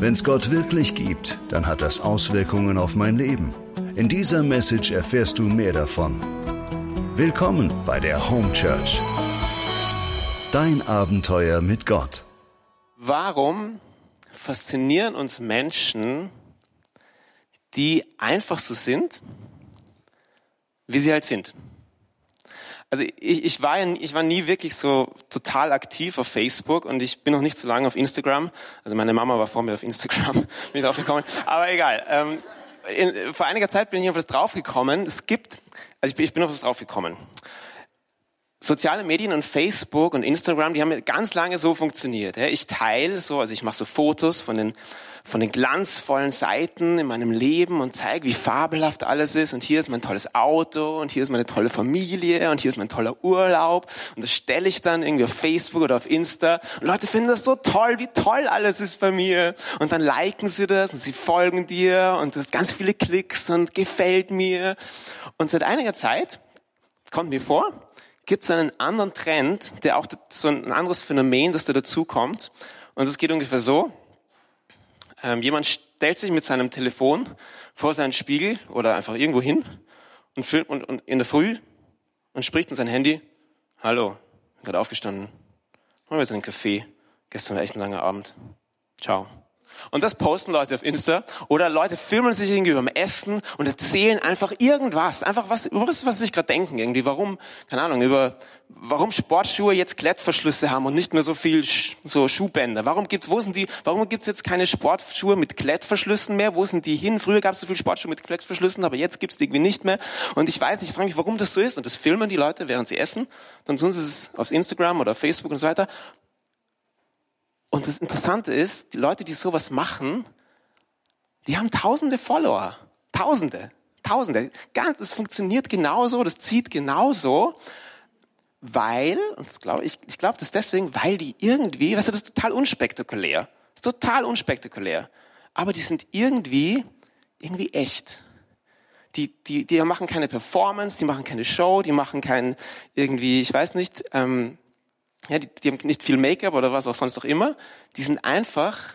Wenn es Gott wirklich gibt, dann hat das Auswirkungen auf mein Leben. In dieser Message erfährst du mehr davon. Willkommen bei der Home Church. Dein Abenteuer mit Gott. Warum faszinieren uns Menschen, die einfach so sind, wie sie halt sind? Also ich, ich, war ja, ich war nie wirklich so total aktiv auf Facebook und ich bin noch nicht so lange auf Instagram. Also meine Mama war vor mir auf Instagram, bin drauf gekommen. Aber egal. Ähm, in, vor einiger Zeit bin ich auf das draufgekommen. Es gibt, also ich ich bin auf das draufgekommen soziale Medien und Facebook und Instagram, die haben ganz lange so funktioniert. Ich teile so, also ich mache so Fotos von den, von den glanzvollen Seiten in meinem Leben und zeige, wie fabelhaft alles ist. Und hier ist mein tolles Auto und hier ist meine tolle Familie und hier ist mein toller Urlaub. Und das stelle ich dann irgendwie auf Facebook oder auf Insta. Und Leute finden das so toll, wie toll alles ist bei mir. Und dann liken sie das und sie folgen dir und du hast ganz viele Klicks und gefällt mir. Und seit einiger Zeit kommt mir vor, gibt es einen anderen Trend, der auch so ein anderes Phänomen, das da dazu kommt. Und es geht ungefähr so. Ähm, jemand stellt sich mit seinem Telefon vor seinen Spiegel oder einfach irgendwo hin und, und, und in der Früh und spricht in sein Handy. Hallo, bin gerade aufgestanden. Machen wir jetzt einen Kaffee. Gestern war echt ein langer Abend. Ciao. Und das posten Leute auf Insta. Oder Leute filmen sich irgendwie beim Essen und erzählen einfach irgendwas. Einfach was, über was, was sie sich gerade denken. Irgendwie, warum, keine Ahnung, über, warum Sportschuhe jetzt Klettverschlüsse haben und nicht mehr so viel, so Schuhbänder. Warum gibt's, wo sind die, warum gibt's jetzt keine Sportschuhe mit Klettverschlüssen mehr? Wo sind die hin? Früher gab's so viel Sportschuhe mit Klettverschlüssen, aber jetzt gibt's die irgendwie nicht mehr. Und ich weiß nicht, ich frage mich, warum das so ist. Und das filmen die Leute, während sie essen. Dann tun sie es aufs Instagram oder Facebook und so weiter. Und das Interessante ist, die Leute, die sowas machen, die haben tausende Follower. Tausende. Tausende. Ganz, das funktioniert genauso, das zieht genauso, weil, und das glaube ich, ich glaube das deswegen, weil die irgendwie, weißt du, das ist total unspektakulär. Das ist total unspektakulär. Aber die sind irgendwie, irgendwie echt. Die, die, die machen keine Performance, die machen keine Show, die machen kein irgendwie, ich weiß nicht, ähm, ja, die, die haben nicht viel Make-up oder was auch sonst auch immer. Die sind einfach,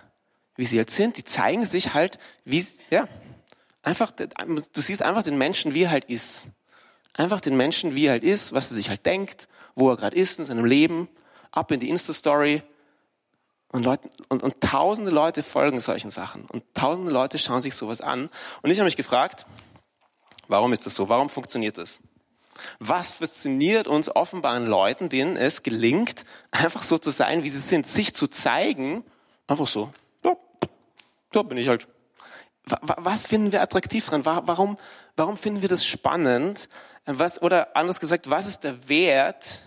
wie sie jetzt sind. Die zeigen sich halt, wie, ja, einfach, du siehst einfach den Menschen, wie er halt ist. Einfach den Menschen, wie er halt ist, was er sich halt denkt, wo er gerade ist in seinem Leben, ab in die Insta-Story. Und, Leute, und, und tausende Leute folgen solchen Sachen. Und tausende Leute schauen sich sowas an. Und ich habe mich gefragt, warum ist das so? Warum funktioniert das? Was fasziniert uns offenbar an Leuten, denen es gelingt, einfach so zu sein, wie sie sind, sich zu zeigen, einfach so, ja, da bin ich halt. Was finden wir attraktiv dran? Warum, warum finden wir das spannend? Was, oder anders gesagt, was ist der Wert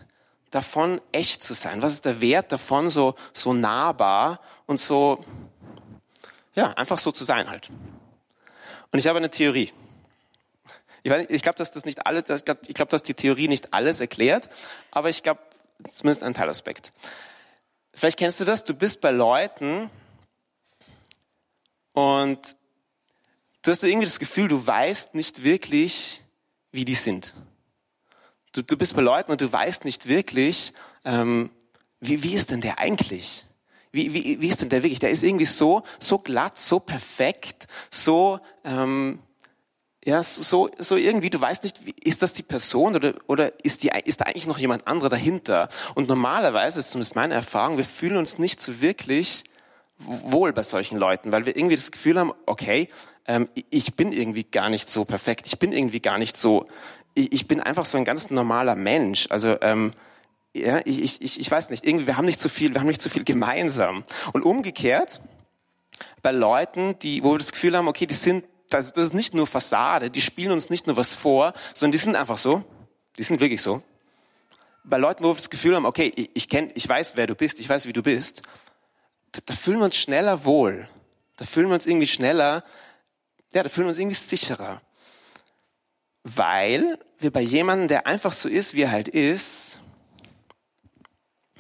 davon, echt zu sein? Was ist der Wert davon, so, so nahbar und so, ja, einfach so zu sein halt? Und ich habe eine Theorie. Ich, ich glaube, dass das nicht alles, ich glaube, glaub, dass die Theorie nicht alles erklärt, aber ich glaube, zumindest ein Teilaspekt. Vielleicht kennst du das, du bist bei Leuten und du hast irgendwie das Gefühl, du weißt nicht wirklich, wie die sind. Du, du bist bei Leuten und du weißt nicht wirklich, ähm, wie, wie ist denn der eigentlich? Wie, wie, wie ist denn der wirklich? Der ist irgendwie so, so glatt, so perfekt, so, ähm, ja, so, so irgendwie, du weißt nicht, ist das die Person oder, oder ist, die, ist da eigentlich noch jemand anderer dahinter? Und normalerweise, zumindest meine Erfahrung, wir fühlen uns nicht so wirklich wohl bei solchen Leuten, weil wir irgendwie das Gefühl haben, okay, ähm, ich bin irgendwie gar nicht so perfekt, ich bin irgendwie gar nicht so, ich, ich bin einfach so ein ganz normaler Mensch. Also ähm, ja, ich, ich, ich weiß nicht, irgendwie, wir haben nicht so viel, wir haben nicht so viel gemeinsam. Und umgekehrt, bei Leuten, die, wo wir das Gefühl haben, okay, die sind das, das ist nicht nur Fassade, die spielen uns nicht nur was vor, sondern die sind einfach so. Die sind wirklich so. Bei Leuten, wo wir das Gefühl haben, okay, ich, ich kenn, ich weiß, wer du bist, ich weiß, wie du bist, da, da fühlen wir uns schneller wohl. Da fühlen wir uns irgendwie schneller, ja, da fühlen wir uns irgendwie sicherer. Weil wir bei jemandem, der einfach so ist, wie er halt ist,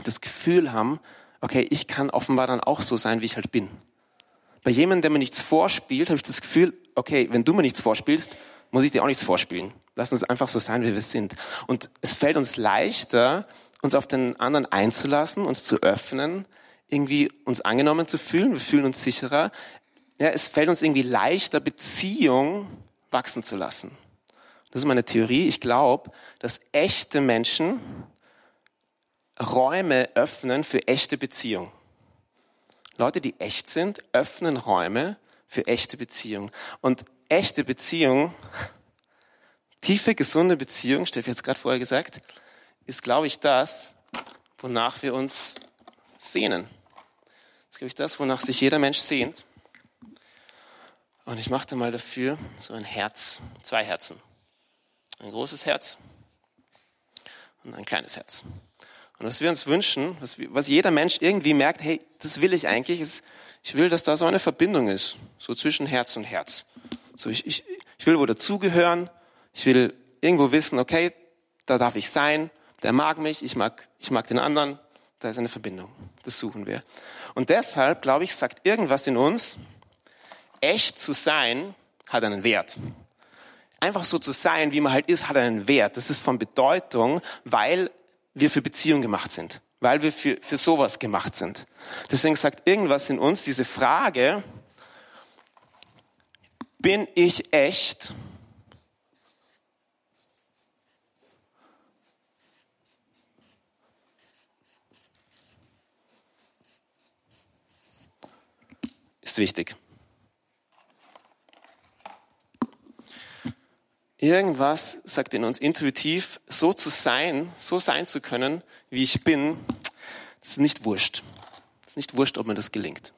das Gefühl haben, okay, ich kann offenbar dann auch so sein, wie ich halt bin. Bei jemandem, der mir nichts vorspielt, habe ich das Gefühl, okay, wenn du mir nichts vorspielst, muss ich dir auch nichts vorspielen. Lass uns einfach so sein, wie wir sind. Und es fällt uns leichter, uns auf den anderen einzulassen, uns zu öffnen, irgendwie uns angenommen zu fühlen. Wir fühlen uns sicherer. Ja, es fällt uns irgendwie leichter, Beziehung wachsen zu lassen. Das ist meine Theorie. Ich glaube, dass echte Menschen Räume öffnen für echte Beziehung. Leute, die echt sind, öffnen Räume für echte Beziehung. Und echte Beziehung, tiefe, gesunde Beziehung, Steffi hat es gerade vorher gesagt, ist, glaube ich, das, wonach wir uns sehnen. Das ist, glaube ich, das, wonach sich jeder Mensch sehnt. Und ich machte mal dafür so ein Herz, zwei Herzen. Ein großes Herz und ein kleines Herz. Und was wir uns wünschen, was, was jeder Mensch irgendwie merkt, hey, das will ich eigentlich, ist, ich will, dass da so eine Verbindung ist, so zwischen Herz und Herz. So, ich, ich, ich will wo dazugehören, ich will irgendwo wissen, okay, da darf ich sein, der mag mich, ich mag, ich mag den anderen, da ist eine Verbindung. Das suchen wir. Und deshalb, glaube ich, sagt irgendwas in uns, echt zu sein hat einen Wert. Einfach so zu sein, wie man halt ist, hat einen Wert. Das ist von Bedeutung, weil wir für Beziehung gemacht sind, weil wir für, für sowas gemacht sind. Deswegen sagt irgendwas in uns diese Frage, bin ich echt? Ist wichtig. Irgendwas sagt in uns intuitiv, so zu sein, so sein zu können, wie ich bin, das ist nicht wurscht. Das ist nicht wurscht, ob mir das gelingt.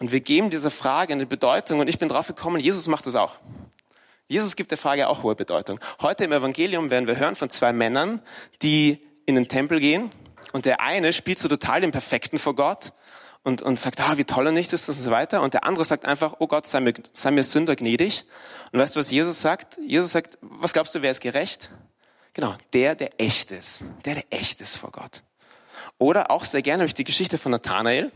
Und wir geben dieser Frage eine Bedeutung und ich bin drauf gekommen, Jesus macht das auch. Jesus gibt der Frage auch hohe Bedeutung. Heute im Evangelium werden wir hören von zwei Männern, die in den Tempel gehen und der eine spielt so total den Perfekten vor Gott und, und sagt, ah, wie toll er nicht ist und so weiter. Und der andere sagt einfach, oh Gott, sei mir, sei mir Sünder gnädig. Und weißt du, was Jesus sagt? Jesus sagt, was glaubst du, wer ist gerecht? Genau, der, der echt ist. Der, der echt ist vor Gott. Oder auch sehr gerne habe ich die Geschichte von Nathanael.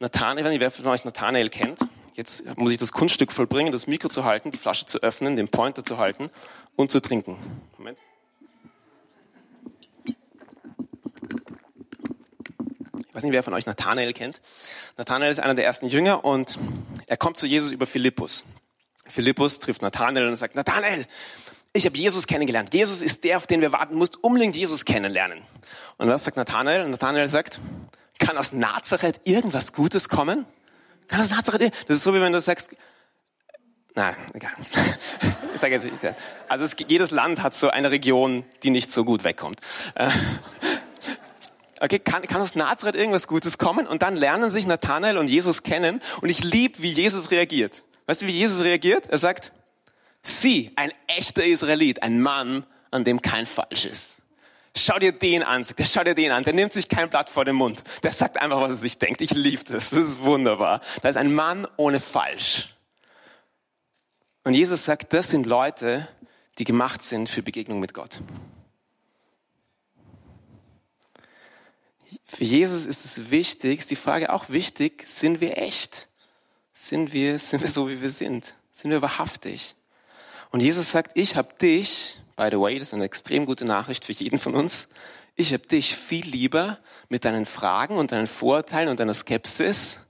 Nathanael, wenn ihr wer von euch Nathanael kennt. Jetzt muss ich das Kunststück vollbringen, das Mikro zu halten, die Flasche zu öffnen, den Pointer zu halten und zu trinken. Moment. Weiß nicht, wer von euch Nathanael kennt. Nathanael ist einer der ersten Jünger und er kommt zu Jesus über Philippus. Philippus trifft Nathanael und sagt, Nathanael, ich habe Jesus kennengelernt. Jesus ist der, auf den wir warten. Musst unbedingt Jesus kennenlernen. Und was sagt Nathanael? Nathanael sagt, kann aus Nazareth irgendwas Gutes kommen? Kann aus Nazareth, das ist so, wie wenn du sagst, Nein, egal. Ich sage jetzt. Also es, jedes Land hat so eine Region, die nicht so gut wegkommt. Okay, kann, kann aus Nazareth irgendwas Gutes kommen? Und dann lernen sich Nathanael und Jesus kennen. Und ich liebe, wie Jesus reagiert. Weißt du, wie Jesus reagiert? Er sagt, sie, ein echter Israelit, ein Mann, an dem kein Falsch ist. Schau dir den an, sagt er, schau dir den an. Der nimmt sich kein Blatt vor den Mund. Der sagt einfach, was er sich denkt. Ich liebe das. Das ist wunderbar. Da ist ein Mann ohne Falsch. Und Jesus sagt, das sind Leute, die gemacht sind für Begegnung mit Gott. Für Jesus ist es wichtig, ist die Frage auch wichtig, sind wir echt? Sind wir, sind wir so, wie wir sind? Sind wir wahrhaftig? Und Jesus sagt, ich habe dich, by the way, das ist eine extrem gute Nachricht für jeden von uns, ich habe dich viel lieber mit deinen Fragen und deinen Vorurteilen und deiner Skepsis,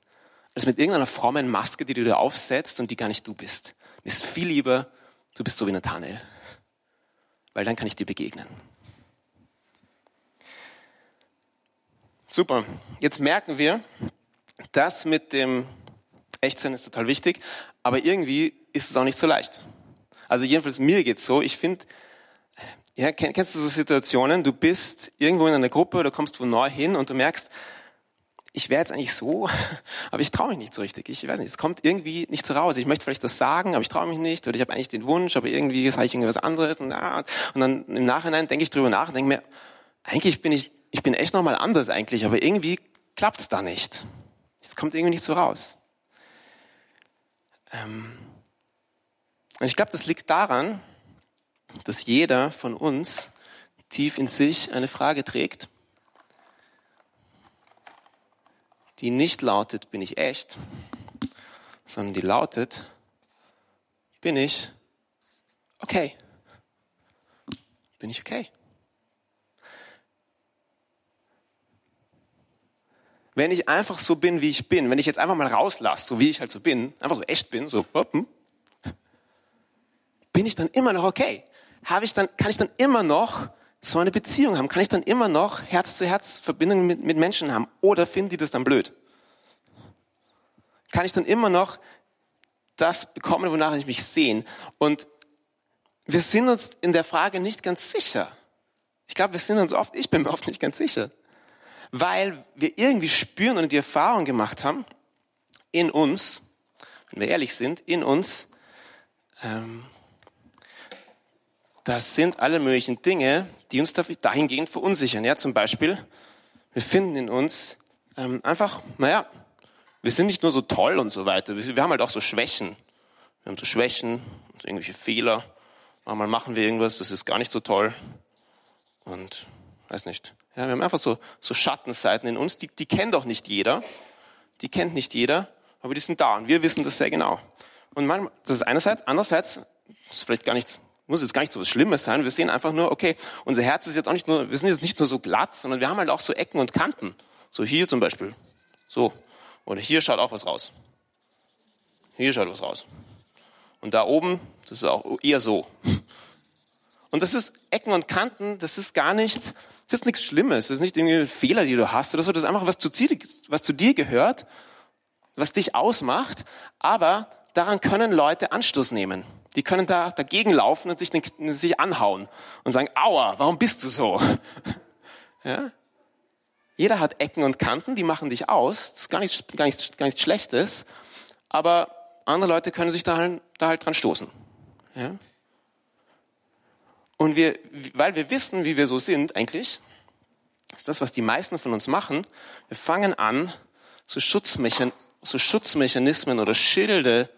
als mit irgendeiner frommen Maske, die du dir aufsetzt und die gar nicht du bist. Mir ist viel lieber, du bist so wie Nathanael. Weil dann kann ich dir begegnen. Super. Jetzt merken wir, das mit dem Echtsein ist total wichtig, aber irgendwie ist es auch nicht so leicht. Also jedenfalls mir geht's so. Ich finde, ja, kennst du so Situationen, du bist irgendwo in einer Gruppe oder kommst wo neu hin und du merkst, ich wäre jetzt eigentlich so, aber ich traue mich nicht so richtig. Ich weiß nicht, es kommt irgendwie nicht so raus. Ich möchte vielleicht das sagen, aber ich traue mich nicht. Oder ich habe eigentlich den Wunsch, aber irgendwie sage ich irgendwas anderes. Und, ah, und dann im Nachhinein denke ich drüber nach und denke mir, eigentlich bin ich ich bin echt nochmal anders eigentlich, aber irgendwie klappt es da nicht. Es kommt irgendwie nicht so raus. Ähm und ich glaube, das liegt daran, dass jeder von uns tief in sich eine Frage trägt, die nicht lautet, bin ich echt, sondern die lautet, bin ich okay? Bin ich okay? Wenn ich einfach so bin, wie ich bin, wenn ich jetzt einfach mal rauslasse, so wie ich halt so bin, einfach so echt bin, so, hoppen, bin ich dann immer noch okay? Habe ich dann, kann ich dann immer noch so eine Beziehung haben? Kann ich dann immer noch Herz zu Herz Verbindungen mit, mit Menschen haben? Oder finden die das dann blöd? Kann ich dann immer noch das bekommen, wonach ich mich sehne? Und wir sind uns in der Frage nicht ganz sicher. Ich glaube, wir sind uns oft, ich bin mir oft nicht ganz sicher. Weil wir irgendwie spüren und die Erfahrung gemacht haben, in uns, wenn wir ehrlich sind, in uns, ähm, das sind alle möglichen Dinge, die uns dahingehend verunsichern. Ja, zum Beispiel, wir finden in uns ähm, einfach, naja, wir sind nicht nur so toll und so weiter, wir, wir haben halt auch so Schwächen. Wir haben so Schwächen, so irgendwelche Fehler. Manchmal machen wir irgendwas, das ist gar nicht so toll. Und weiß nicht. Ja, wir haben einfach so, so Schattenseiten in uns, die, die kennt doch nicht jeder. Die kennt nicht jeder, aber die sind da und wir wissen das sehr genau. Und manchmal, das ist einerseits, andererseits, ist vielleicht gar nichts muss jetzt gar nicht so was Schlimmes sein. Wir sehen einfach nur, okay, unser Herz ist jetzt auch nicht nur, wir sind jetzt nicht nur so glatt, sondern wir haben halt auch so Ecken und Kanten. So hier zum Beispiel. So. Oder hier schaut auch was raus. Hier schaut was raus. Und da oben, das ist auch eher so. Und das ist Ecken und Kanten, das ist gar nicht, das ist nichts Schlimmes, das ist nicht irgendwie ein Fehler, die du hast oder so, das ist einfach was zu, was zu dir gehört, was dich ausmacht, aber daran können Leute Anstoß nehmen. Die können da dagegen laufen und sich, sich anhauen und sagen, aua, warum bist du so? Ja? Jeder hat Ecken und Kanten, die machen dich aus. Das ist gar nichts, gar nichts, gar nichts Schlechtes. Aber andere Leute können sich da halt, da halt dran stoßen. Ja? Und wir, weil wir wissen, wie wir so sind eigentlich, ist das, was die meisten von uns machen, wir fangen an, so, Schutzmechan so Schutzmechanismen oder Schilde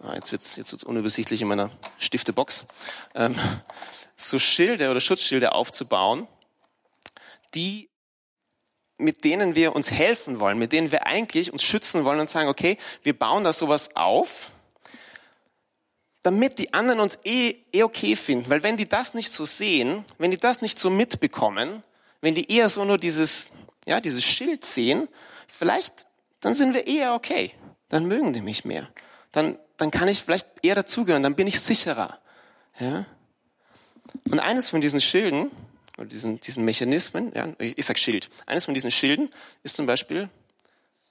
Ah, jetzt wird es jetzt wird's unübersichtlich in meiner Stiftebox, ähm, so Schilde oder Schutzschilde aufzubauen, die mit denen wir uns helfen wollen, mit denen wir eigentlich uns schützen wollen und sagen, okay, wir bauen da sowas auf, damit die anderen uns eh, eh okay finden. Weil wenn die das nicht so sehen, wenn die das nicht so mitbekommen, wenn die eher so nur dieses, ja, dieses Schild sehen, vielleicht, dann sind wir eher okay. Dann mögen die mich mehr. Dann, dann kann ich vielleicht eher dazugehören, dann bin ich sicherer. Ja? Und eines von diesen Schilden, oder diesen, diesen Mechanismen, ja, ich sag Schild, eines von diesen Schilden ist zum Beispiel,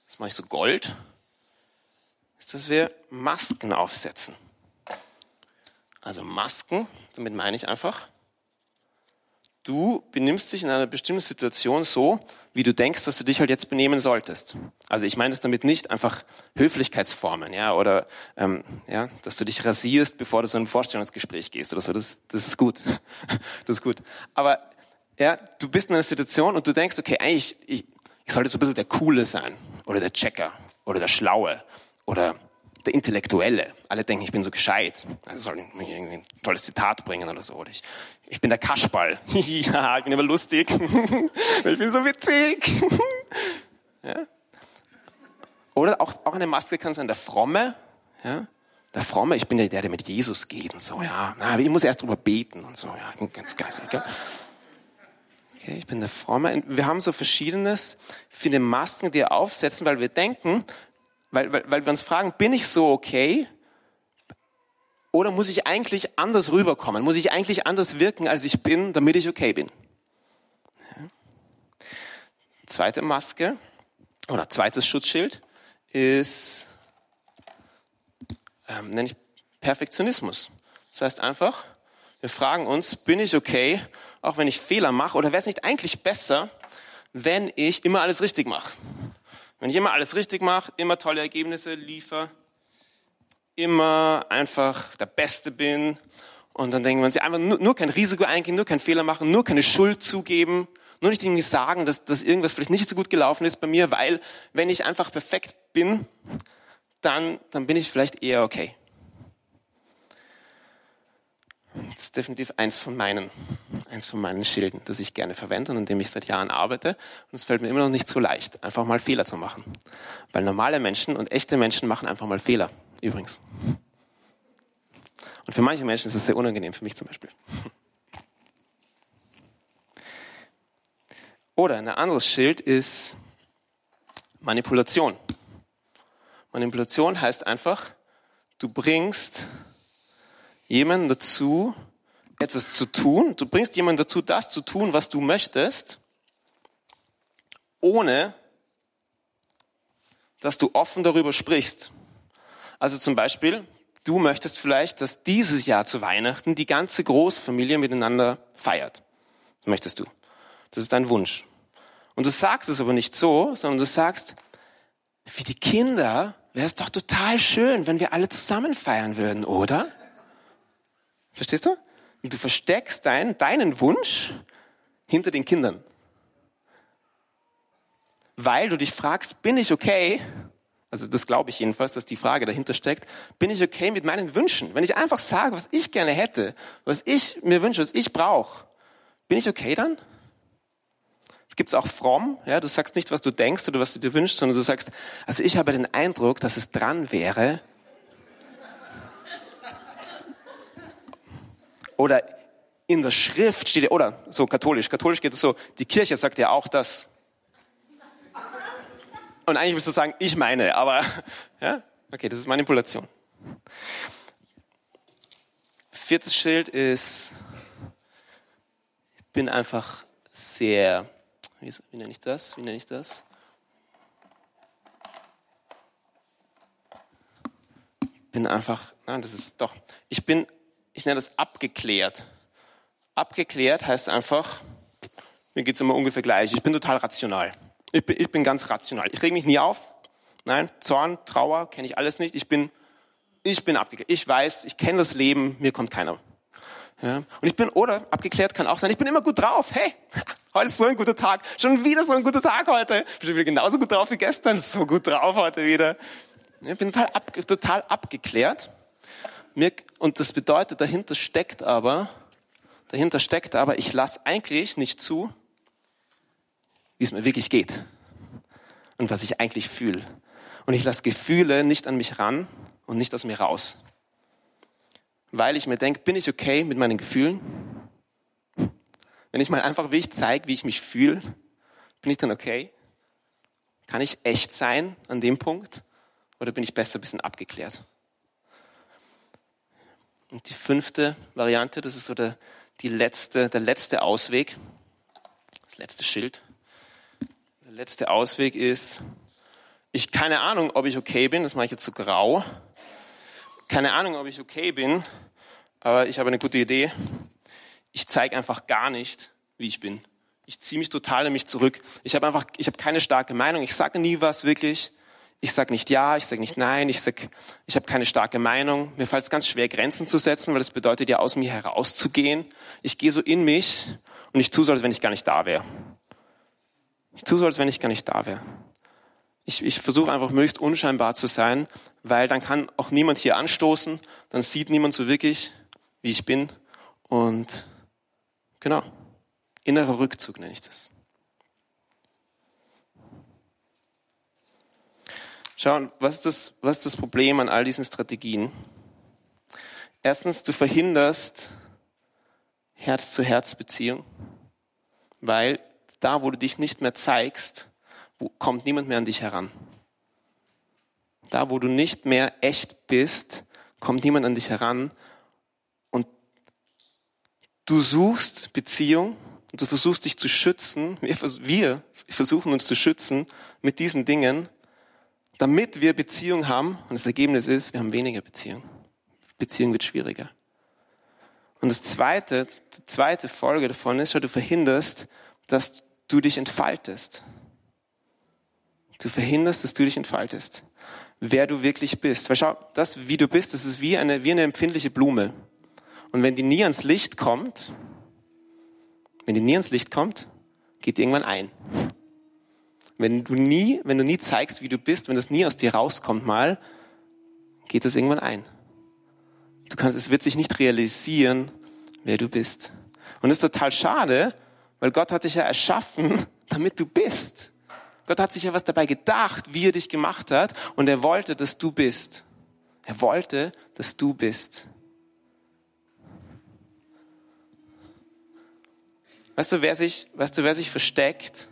das mache ich so Gold, ist, dass wir Masken aufsetzen. Also Masken, damit meine ich einfach, du benimmst dich in einer bestimmten Situation so, wie du denkst, dass du dich halt jetzt benehmen solltest. Also ich meine das damit nicht einfach Höflichkeitsformen, ja, oder ähm, ja, dass du dich rasierst, bevor du so in ein Vorstellungsgespräch gehst oder so. Das, das ist gut, das ist gut. Aber ja, du bist in einer Situation und du denkst, okay, eigentlich ich, ich sollte so ein bisschen der Coole sein oder der Checker oder der Schlaue oder der Intellektuelle. Alle denken, ich bin so gescheit. Also soll ich irgendwie ein tolles Zitat bringen oder so. Oder ich, ich bin der Kaschball. ja, ich bin immer lustig. ich bin so witzig. ja? Oder auch, auch eine Maske kann sein, der Fromme. Ja? Der Fromme, ich bin ja der, der mit Jesus geht und so. Ja, aber ich muss erst drüber beten und so. Ja, ganz geistig. Ja? Okay, ich bin der Fromme. Wir haben so verschiedenes, viele Masken, die wir aufsetzen, weil wir denken, weil, weil, weil wir uns fragen, bin ich so okay? Oder muss ich eigentlich anders rüberkommen? Muss ich eigentlich anders wirken, als ich bin, damit ich okay bin? Zweite Maske oder zweites Schutzschild ist, ähm, nenne ich Perfektionismus. Das heißt einfach, wir fragen uns, bin ich okay, auch wenn ich Fehler mache, oder wäre es nicht eigentlich besser, wenn ich immer alles richtig mache? Wenn ich immer alles richtig mache, immer tolle Ergebnisse liefere, immer einfach der Beste bin und dann denken wir uns, einfach nur, nur, kein Risiko eingehen, nur keinen Fehler machen, nur keine Schuld zugeben, nur nicht irgendwie sagen, dass, dass irgendwas vielleicht nicht so gut gelaufen ist bei mir, weil wenn ich einfach perfekt bin, dann, dann bin ich vielleicht eher okay. Das ist definitiv eins von meinen, eins von meinen Schilden, das ich gerne verwende und an dem ich seit Jahren arbeite. Und es fällt mir immer noch nicht so leicht, einfach mal Fehler zu machen. Weil normale Menschen und echte Menschen machen einfach mal Fehler, übrigens. Und für manche Menschen ist es sehr unangenehm, für mich zum Beispiel. Oder ein anderes Schild ist Manipulation. Manipulation heißt einfach, du bringst jemanden dazu, etwas zu tun. Du bringst jemanden dazu, das zu tun, was du möchtest, ohne dass du offen darüber sprichst. Also zum Beispiel, du möchtest vielleicht, dass dieses Jahr zu Weihnachten die ganze Großfamilie miteinander feiert. Das möchtest du. Das ist dein Wunsch. Und du sagst es aber nicht so, sondern du sagst, für die Kinder wäre es doch total schön, wenn wir alle zusammen feiern würden, oder? Verstehst du? Und du versteckst dein, deinen Wunsch hinter den Kindern. Weil du dich fragst, bin ich okay? Also das glaube ich jedenfalls, dass die Frage dahinter steckt. Bin ich okay mit meinen Wünschen? Wenn ich einfach sage, was ich gerne hätte, was ich mir wünsche, was ich brauche, bin ich okay dann? Es gibt auch fromm, ja, du sagst nicht, was du denkst oder was du dir wünschst, sondern du sagst, also ich habe den Eindruck, dass es dran wäre, Oder in der Schrift steht, oder so katholisch, katholisch geht es so, die Kirche sagt ja auch das. Und eigentlich willst du sagen, ich meine, aber, ja, okay, das ist Manipulation. Viertes Schild ist, ich bin einfach sehr, wie, wie nenne ich das? Wie nenne ich das? Ich bin einfach, nein, das ist doch, ich bin ich nenne das abgeklärt. Abgeklärt heißt einfach, mir geht es immer ungefähr gleich. Ich bin total rational. Ich bin, ich bin ganz rational. Ich reg mich nie auf. Nein, Zorn, Trauer kenne ich alles nicht. Ich bin, ich bin abgeklärt. Ich weiß, ich kenne das Leben, mir kommt keiner. Ja. Und ich bin, oder abgeklärt kann auch sein, ich bin immer gut drauf. Hey, heute ist so ein guter Tag. Schon wieder so ein guter Tag heute. Ich bin wieder genauso gut drauf wie gestern. So gut drauf heute wieder. Ich bin total, ab, total abgeklärt. Mir, und das bedeutet, dahinter steckt aber, dahinter steckt aber, ich lasse eigentlich nicht zu, wie es mir wirklich geht und was ich eigentlich fühle. Und ich lasse Gefühle nicht an mich ran und nicht aus mir raus. Weil ich mir denke, bin ich okay mit meinen Gefühlen? Wenn ich mal einfach wie ich zeige, wie ich mich fühle, bin ich dann okay? Kann ich echt sein an dem Punkt? Oder bin ich besser ein bisschen abgeklärt? Und die fünfte Variante, das ist so der, die letzte, der letzte Ausweg, das letzte Schild. Der letzte Ausweg ist, ich keine Ahnung, ob ich okay bin, das mache ich jetzt so grau. Keine Ahnung, ob ich okay bin, aber ich habe eine gute Idee. Ich zeige einfach gar nicht, wie ich bin. Ich ziehe mich total in mich zurück. Ich habe einfach, ich habe keine starke Meinung. Ich sage nie was wirklich. Ich sage nicht ja, ich sage nicht nein, ich sage, ich habe keine starke Meinung. Mir fällt es ganz schwer, Grenzen zu setzen, weil das bedeutet ja, aus mir herauszugehen. Ich gehe so in mich und ich tue so, als wenn ich gar nicht da wäre. Ich tue so, als wenn ich gar nicht da wäre. Ich, ich versuche einfach möglichst unscheinbar zu sein, weil dann kann auch niemand hier anstoßen, dann sieht niemand so wirklich, wie ich bin. Und genau, innerer Rückzug nenne ich das. Schau, was ist, das, was ist das Problem an all diesen Strategien? Erstens, du verhinderst Herz-zu-Herz-Beziehung, weil da, wo du dich nicht mehr zeigst, kommt niemand mehr an dich heran. Da, wo du nicht mehr echt bist, kommt niemand an dich heran und du suchst Beziehung und du versuchst dich zu schützen. Wir, wir versuchen uns zu schützen mit diesen Dingen, damit wir Beziehung haben, und das Ergebnis ist, wir haben weniger Beziehung. Beziehung wird schwieriger. Und das zweite, die zweite Folge davon ist, du verhinderst, dass du dich entfaltest. Du verhinderst, dass du dich entfaltest. Wer du wirklich bist. Weil schau, das, wie du bist, das ist wie eine, wie eine empfindliche Blume. Und wenn die nie ans Licht kommt, wenn die nie ans Licht kommt, geht die irgendwann ein. Wenn du nie, wenn du nie zeigst, wie du bist, wenn das nie aus dir rauskommt mal, geht das irgendwann ein. Du kannst, es wird sich nicht realisieren, wer du bist. Und das ist total schade, weil Gott hat dich ja erschaffen, damit du bist. Gott hat sich ja was dabei gedacht, wie er dich gemacht hat, und er wollte, dass du bist. Er wollte, dass du bist. Weißt du, wer sich, weißt du, wer sich versteckt?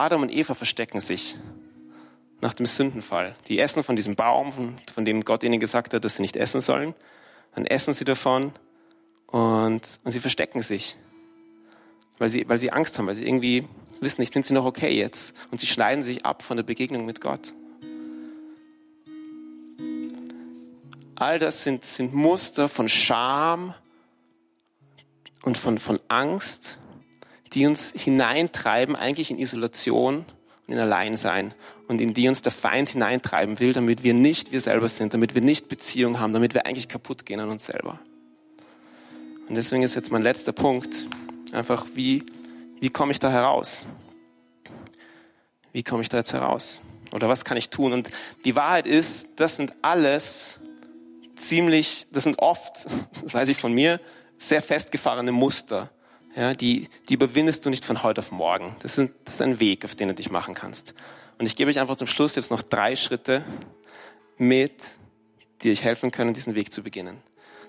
Adam und Eva verstecken sich nach dem Sündenfall. Die essen von diesem Baum, von, dem Gott ihnen gesagt hat, dass sie nicht essen sollen. Dann essen sie davon und, und sie verstecken sich, weil sie, weil sie Angst haben, weil sie irgendwie wissen nicht, sind sie noch okay jetzt? Und sie schneiden sich ab von der Begegnung mit Gott. All das sind, sind Muster von Scham und von, von Angst, die uns hineintreiben, eigentlich in Isolation und in Alleinsein und in die uns der Feind hineintreiben will, damit wir nicht wir selber sind, damit wir nicht Beziehung haben, damit wir eigentlich kaputt gehen an uns selber. Und deswegen ist jetzt mein letzter Punkt einfach, wie, wie komme ich da heraus? Wie komme ich da jetzt heraus? Oder was kann ich tun? Und die Wahrheit ist, das sind alles ziemlich, das sind oft, das weiß ich von mir, sehr festgefahrene Muster, ja, die, die überwindest du nicht von heute auf morgen. Das, sind, das ist ein Weg, auf den du dich machen kannst. Und ich gebe euch einfach zum Schluss jetzt noch drei Schritte mit, die euch helfen können, diesen Weg zu beginnen.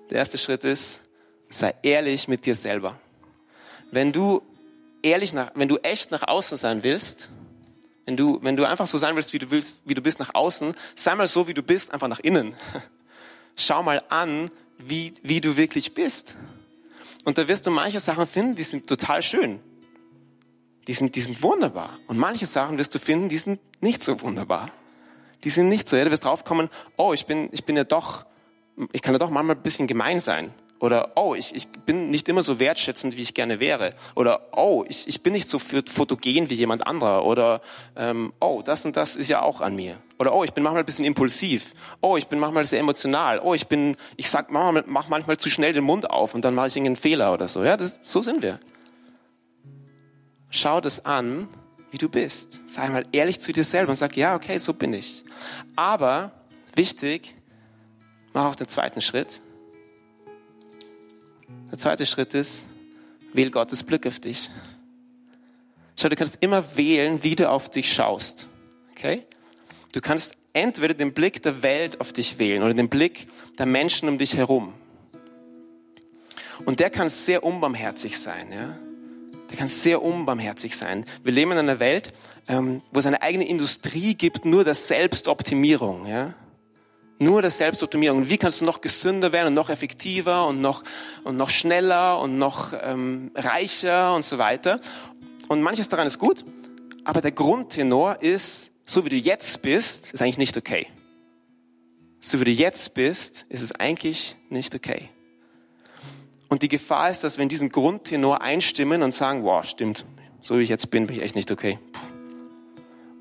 Der erste Schritt ist, sei ehrlich mit dir selber. Wenn du ehrlich nach, wenn du echt nach außen sein willst, wenn du, wenn du einfach so sein willst, wie du willst, wie du bist nach außen, sei mal so, wie du bist, einfach nach innen. Schau mal an, wie, wie du wirklich bist. Und da wirst du manche Sachen finden, die sind total schön. Die sind, die sind wunderbar. Und manche Sachen wirst du finden, die sind nicht so wunderbar. Die sind nicht so. Ja, du wirst draufkommen, oh, ich bin, ich bin ja doch, ich kann ja doch manchmal ein bisschen gemein sein. Oder, oh, ich, ich bin nicht immer so wertschätzend, wie ich gerne wäre. Oder, oh, ich, ich bin nicht so fotogen wie jemand anderer. Oder, ähm, oh, das und das ist ja auch an mir. Oder, oh, ich bin manchmal ein bisschen impulsiv. Oh, ich bin manchmal sehr emotional. Oh, ich bin, ich sag manchmal, mach manchmal zu schnell den Mund auf und dann mache ich irgendeinen Fehler oder so. Ja, das, so sind wir. Schau das an, wie du bist. Sei mal ehrlich zu dir selber und sag, ja, okay, so bin ich. Aber, wichtig, mach auch den zweiten Schritt der zweite Schritt ist, wähl Gottes Blick auf dich. Schau, du kannst immer wählen, wie du auf dich schaust. Okay? Du kannst entweder den Blick der Welt auf dich wählen oder den Blick der Menschen um dich herum. Und der kann sehr unbarmherzig sein, ja? Der kann sehr unbarmherzig sein. Wir leben in einer Welt, ähm, wo es eine eigene Industrie gibt, nur der Selbstoptimierung, ja? Nur der Selbstoptimierung. Und wie kannst du noch gesünder werden und noch effektiver und noch, und noch schneller und noch ähm, reicher und so weiter. Und manches daran ist gut, aber der Grundtenor ist, so wie du jetzt bist, ist eigentlich nicht okay. So wie du jetzt bist, ist es eigentlich nicht okay. Und die Gefahr ist, dass wir in diesen Grundtenor einstimmen und sagen, wow, stimmt, so wie ich jetzt bin, bin ich echt nicht okay.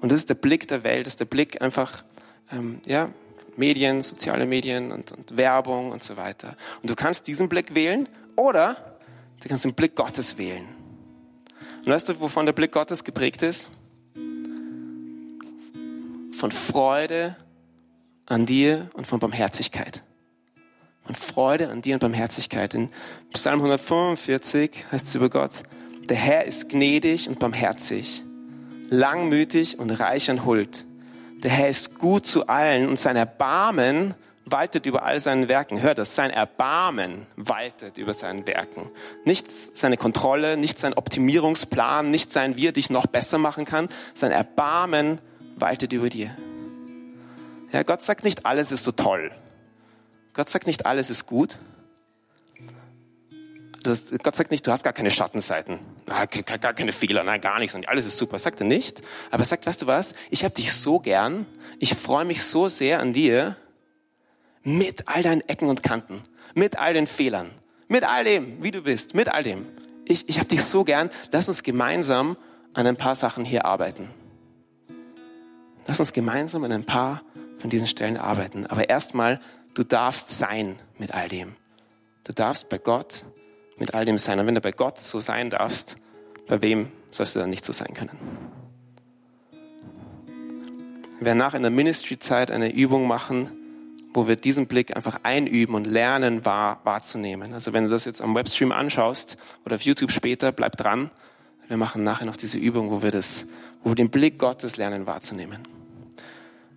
Und das ist der Blick der Welt, das ist der Blick einfach, ähm, ja, Medien, soziale Medien und, und Werbung und so weiter. Und du kannst diesen Blick wählen oder du kannst den Blick Gottes wählen. Und weißt du, wovon der Blick Gottes geprägt ist? Von Freude an dir und von Barmherzigkeit. Von Freude an dir und Barmherzigkeit. In Psalm 145 heißt es über Gott, der Herr ist gnädig und barmherzig, langmütig und reich an Huld der Herr ist gut zu allen und sein Erbarmen waltet über all seinen Werken. Hör das, sein Erbarmen waltet über seinen Werken. Nicht seine Kontrolle, nicht sein Optimierungsplan, nicht sein, wie er dich noch besser machen kann. Sein Erbarmen waltet über dir. Ja, Gott sagt nicht, alles ist so toll. Gott sagt nicht, alles ist gut. Hast, Gott sagt nicht, du hast gar keine Schattenseiten, gar keine Fehler, nein, gar nichts und alles ist super. Sagt er nicht. Aber er sagt, weißt du was? Ich habe dich so gern. Ich freue mich so sehr an dir mit all deinen Ecken und Kanten, mit all den Fehlern, mit all dem, wie du bist, mit all dem. Ich, ich habe dich so gern. Lass uns gemeinsam an ein paar Sachen hier arbeiten. Lass uns gemeinsam an ein paar von diesen Stellen arbeiten. Aber erstmal, du darfst sein mit all dem. Du darfst bei Gott mit all dem sein. Und wenn du bei Gott so sein darfst, bei wem sollst du dann nicht so sein können? Wir werden nach in der Ministry-Zeit eine Übung machen, wo wir diesen Blick einfach einüben und lernen wahr, wahrzunehmen. Also wenn du das jetzt am Webstream anschaust oder auf YouTube später, bleib dran. Wir machen nachher noch diese Übung, wo wir das, wo wir den Blick Gottes lernen wahrzunehmen.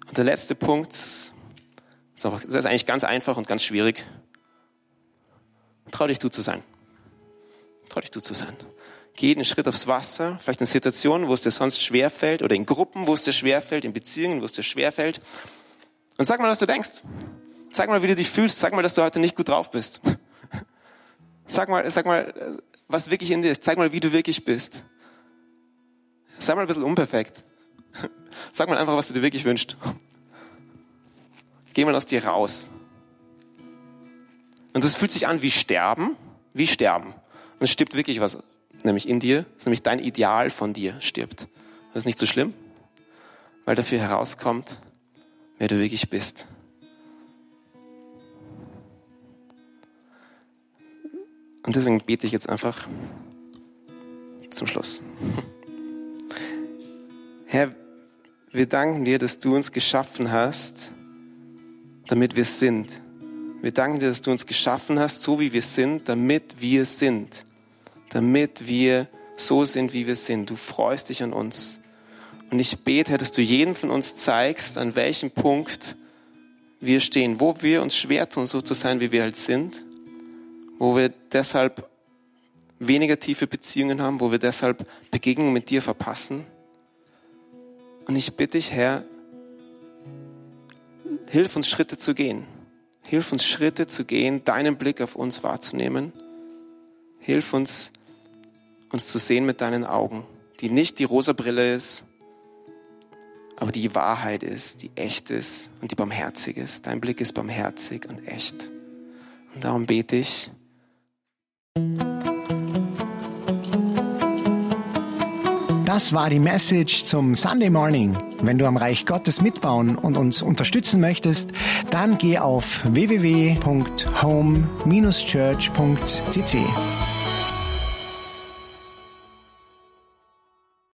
Und der letzte Punkt, das ist eigentlich ganz einfach und ganz schwierig. Trau dich du zu sein. Trau dich du zu sein. geh einen Schritt aufs Wasser, vielleicht in Situationen, wo es dir sonst schwerfällt oder in Gruppen, wo es dir schwerfällt, in Beziehungen, wo es dir schwerfällt. Und sag mal, was du denkst. Sag mal, wie du dich fühlst. Sag mal, dass du heute nicht gut drauf bist. Sag mal, sag mal, was wirklich in dir ist. Zeig mal, wie du wirklich bist. Sei mal ein bisschen unperfekt. Sag mal einfach, was du dir wirklich wünschst. Geh mal aus dir raus. Und das fühlt sich an wie Sterben, wie Sterben. Und es stirbt wirklich was, nämlich in dir, ist nämlich dein Ideal von dir stirbt. Das ist nicht so schlimm, weil dafür herauskommt, wer du wirklich bist. Und deswegen bete ich jetzt einfach zum Schluss. Herr, wir danken dir, dass du uns geschaffen hast, damit wir sind. Wir danken dir, dass du uns geschaffen hast, so wie wir sind, damit wir sind. Damit wir so sind, wie wir sind. Du freust dich an uns. Und ich bete, Herr, dass du jedem von uns zeigst, an welchem Punkt wir stehen, wo wir uns schwer tun, so zu sein, wie wir halt sind wo wir deshalb weniger tiefe Beziehungen haben, wo wir deshalb Begegnungen mit dir verpassen. Und ich bitte dich, Herr, hilf uns Schritte zu gehen. Hilf uns Schritte zu gehen, deinen Blick auf uns wahrzunehmen. Hilf uns, uns zu sehen mit deinen Augen, die nicht die rosa Brille ist, aber die Wahrheit ist, die echt ist und die barmherzig ist. Dein Blick ist barmherzig und echt. Und darum bete ich, Das war die Message zum Sunday Morning. Wenn du am Reich Gottes mitbauen und uns unterstützen möchtest, dann geh auf www.home-church.cc.